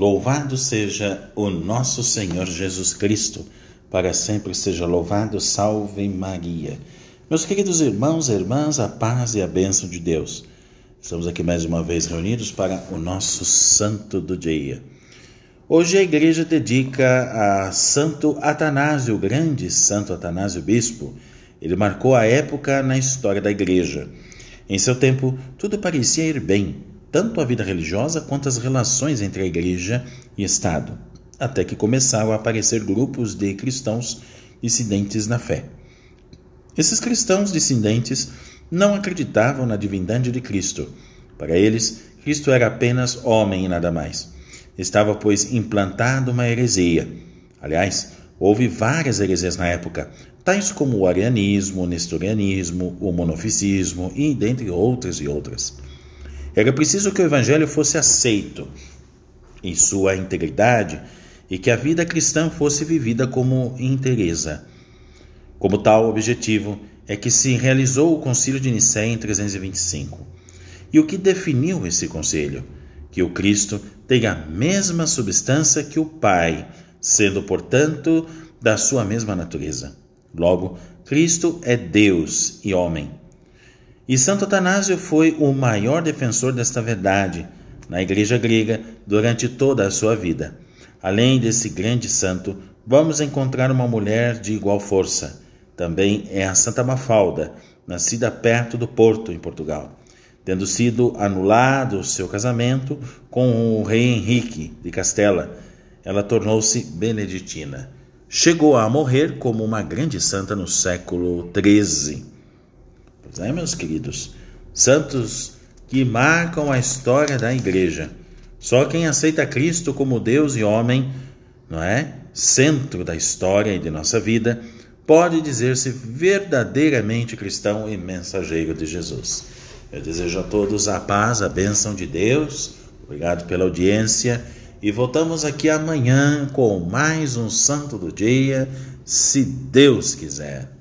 Louvado seja o nosso Senhor Jesus Cristo, para sempre seja louvado, salve Maria. Meus queridos irmãos e irmãs, a paz e a bênção de Deus. Estamos aqui mais uma vez reunidos para o nosso santo do dia. Hoje a igreja dedica a Santo Atanásio, o grande Santo Atanásio Bispo. Ele marcou a época na história da igreja. Em seu tempo, tudo parecia ir bem, tanto a vida religiosa quanto as relações entre a igreja e Estado, até que começaram a aparecer grupos de cristãos dissidentes na fé. Esses cristãos dissidentes não acreditavam na divindade de Cristo. Para eles, Cristo era apenas homem e nada mais. Estava, pois, implantado uma heresia. Aliás, houve várias heresias na época, tais como o arianismo, o nestorianismo, o monofisismo e dentre outras e outras. Era preciso que o Evangelho fosse aceito em sua integridade e que a vida cristã fosse vivida como inteireza. Como tal objetivo é que se realizou o Concílio de Nicéia em 325. E o que definiu esse concílio? Que o Cristo tem a mesma substância que o Pai, sendo, portanto, da sua mesma natureza. Logo, Cristo é Deus e homem. E Santo Atanásio foi o maior defensor desta verdade na Igreja grega durante toda a sua vida. Além desse grande santo, vamos encontrar uma mulher de igual força. Também é a Santa Mafalda, nascida perto do Porto, em Portugal. Tendo sido anulado seu casamento com o rei Henrique de Castela, ela tornou-se beneditina. Chegou a morrer como uma grande santa no século XIII. Pois é, meus queridos, santos que marcam a história da igreja. Só quem aceita Cristo como Deus e homem, não é? Centro da história e de nossa vida, pode dizer-se verdadeiramente cristão e mensageiro de Jesus. Eu desejo a todos a paz, a bênção de Deus. Obrigado pela audiência e voltamos aqui amanhã com mais um santo do dia, se Deus quiser.